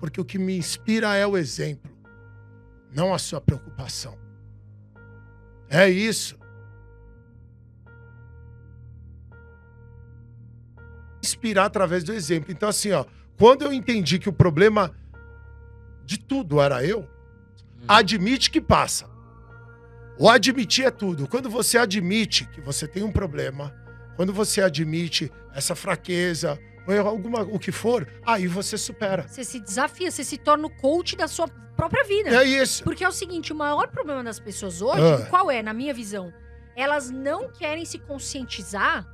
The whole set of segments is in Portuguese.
Porque o que me inspira é o exemplo, não a sua preocupação. É isso. Inspirar através do exemplo. Então, assim, ó, quando eu entendi que o problema de tudo era eu, admite que passa. O admitir é tudo. Quando você admite que você tem um problema, quando você admite essa fraqueza, ou alguma, o que for, aí você supera. Você se desafia, você se torna o coach da sua própria vida. É isso. Porque é o seguinte, o maior problema das pessoas hoje, Ah. qual é, na minha visão? Elas não querem se conscientizar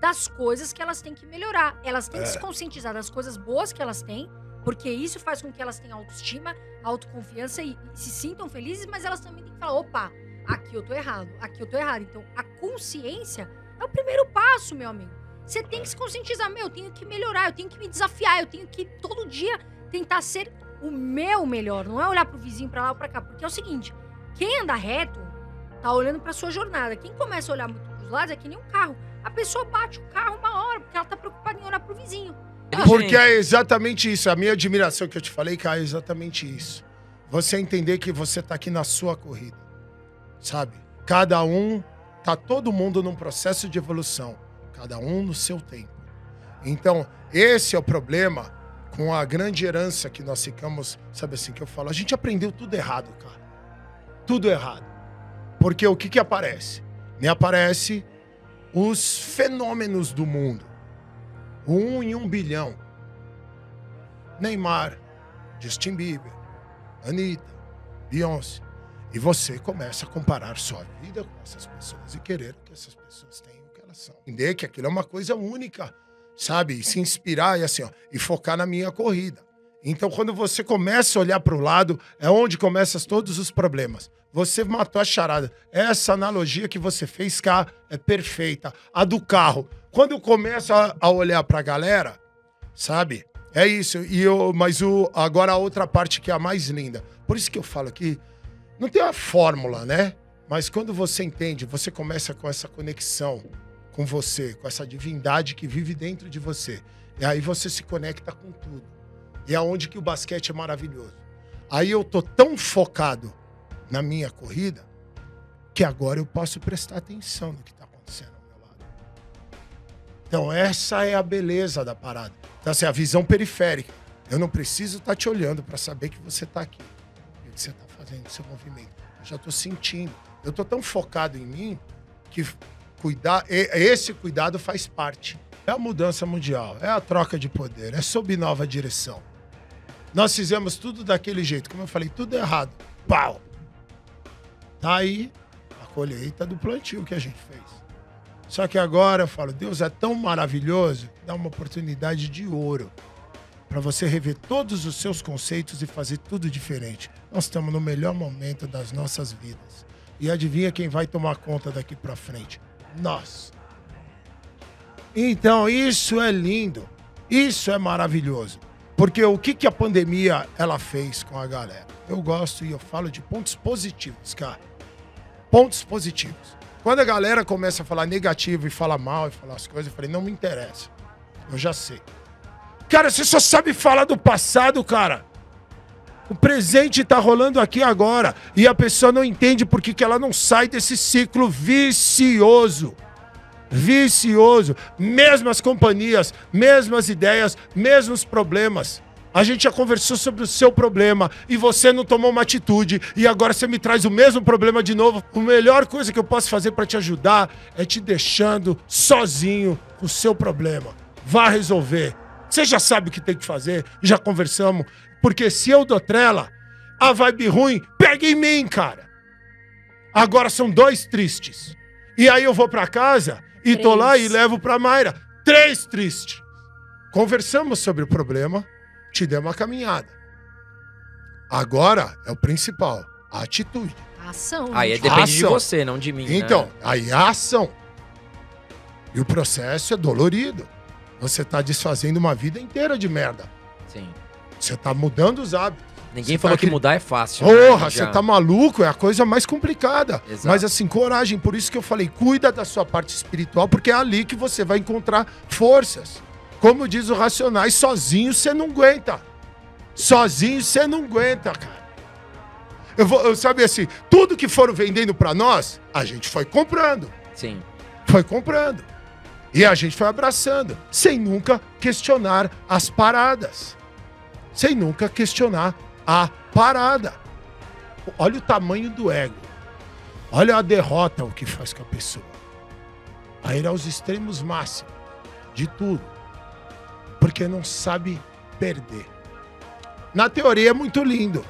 das coisas que elas têm que melhorar. Elas têm que É. se conscientizar das coisas boas que elas têm, porque isso faz com que elas tenham autoestima, autoconfiança e, e se sintam felizes, mas elas também têm que falar, opa, aqui eu tô errado, aqui eu tô errado. Então, a consciência é o primeiro passo, meu amigo. Você tem que se conscientizar, meu, eu tenho que melhorar, eu tenho que me desafiar, eu tenho que todo dia tentar ser o meu melhor, não é olhar pro vizinho pra lá ou pra cá, porque é o seguinte, quem anda reto tá olhando pra sua jornada. Quem começa a olhar muito pros lados é que nem um carro. A pessoa bate o carro uma hora, porque ela tá preocupada em olhar pro vizinho. Porque é exatamente isso. A minha admiração que eu te falei, cara, é exatamente isso. Você entender que você tá aqui na sua corrida. Sabe? Cada um, tá todo mundo num processo de evolução. Cada um no seu tempo. Então, esse é o problema com a grande herança que nós ficamos, sabe assim, que eu falo, a gente aprendeu tudo errado, cara. Tudo errado. Porque o que que aparece? Me aparece os fenômenos do mundo. Um em um bilhão. Neymar, Justin Bieber, Anitta, Beyoncé. E você começa a comparar sua vida com essas pessoas e querer que essas pessoas tenham o que elas são. Entender que aquilo é uma coisa única, sabe? E se inspirar e assim, ó, e focar na minha corrida. Então, quando você começa a olhar para o lado, é onde começam todos os problemas. Você matou a charada. Essa analogia que você fez cá é perfeita. A do carro. Quando eu começo a, a olhar para a galera, sabe? É isso. E eu, mas o, agora a outra parte que é a mais linda. Por isso que eu falo que não tem uma fórmula, né? Mas quando você entende, você começa com essa conexão com você, com essa divindade que vive dentro de você. E aí você se conecta com tudo. E é onde que o basquete é maravilhoso. Aí eu tô tão focado na minha corrida que agora eu posso prestar atenção no que tá acontecendo ao meu lado. Então essa é a beleza da parada. Então assim, a visão periférica. Eu não preciso estar te olhando para saber que você tá aqui. E que você tá fazendo seu movimento. Eu já tô sentindo. Eu tô tão focado em mim que cuidar, esse cuidado faz parte. É a mudança mundial, é a troca de poder, é sob nova direção. Nós fizemos tudo daquele jeito, como eu falei, tudo errado. Pau! Tá aí a colheita do plantio que a gente fez. Só que agora eu falo, Deus é tão maravilhoso, dá uma oportunidade de ouro para você rever todos os seus conceitos e fazer tudo diferente. Nós estamos no melhor momento das nossas vidas. E adivinha quem vai tomar conta daqui para frente? Nós. Então, isso é lindo. Isso é maravilhoso. Porque o que, que a pandemia ela fez com a galera? Eu gosto e eu falo de pontos positivos, cara. Pontos positivos. Quando a galera começa a falar negativo e fala mal e falar as coisas, eu falei, não me interessa. Eu já sei. Cara, você só sabe falar do passado, cara. O presente tá rolando aqui agora. E a pessoa não entende por que ela não sai desse ciclo vicioso. Vicioso. Mesmas companhias, mesmas ideias, mesmos problemas. A gente já conversou sobre o seu problema e você não tomou uma atitude e agora você me traz o mesmo problema de novo. A melhor coisa que eu posso fazer para te ajudar é te deixando sozinho com o seu problema. Vá resolver. Você já sabe o que tem que fazer, já conversamos. Porque se eu dou trela, a vibe ruim pega em mim, cara. Agora são dois tristes. E aí eu vou pra casa e tô lá e Três. levo pra Mayra. Três tristes. Conversamos sobre o problema, te dei uma caminhada. Agora é o principal, a atitude. A ação. Aí é, gente. depende de Ação. você, não de mim. né? Então, aí a ação. E o processo é dolorido. Você tá desfazendo uma vida inteira de merda. Sim. Você tá mudando os hábitos. Ninguém Você falou tá que mudar é fácil. né? Porra, Já- você tá maluco? É a coisa mais complicada. Exato. Mas assim, coragem. Por isso que eu falei, cuida da sua parte espiritual, porque é ali que você vai encontrar forças. Como diz o Racionais, sozinho você não aguenta. Sozinho você não aguenta, cara. Eu vou, eu, sabe assim, tudo que foram vendendo pra nós, a gente foi comprando. Sim. Foi comprando. E a gente foi abraçando, sem nunca questionar as paradas. Sem nunca questionar a parada. Olha o tamanho do ego. Olha a derrota o que faz com a pessoa. Aí ir aos extremos máximos de tudo. Porque não sabe perder. Na teoria é muito lindo.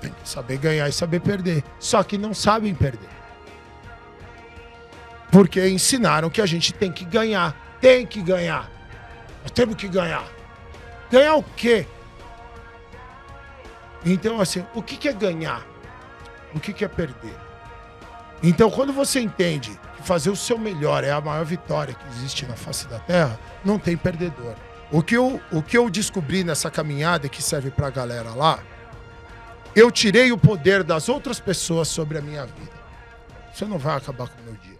Tem que saber ganhar e saber perder. Só que não sabem perder. Porque ensinaram que a gente tem que ganhar. Tem que ganhar. Nós temos que ganhar. Ganhar o quê? Então, assim, o que, é ganhar? O que, que é perder? Então, quando você entende que fazer o seu melhor é a maior vitória que existe na face da Terra, não tem perdedor. O que eu, o que eu descobri nessa caminhada que serve pra galera lá, eu tirei o poder das outras pessoas sobre a minha vida. Você não vai acabar com o meu dia.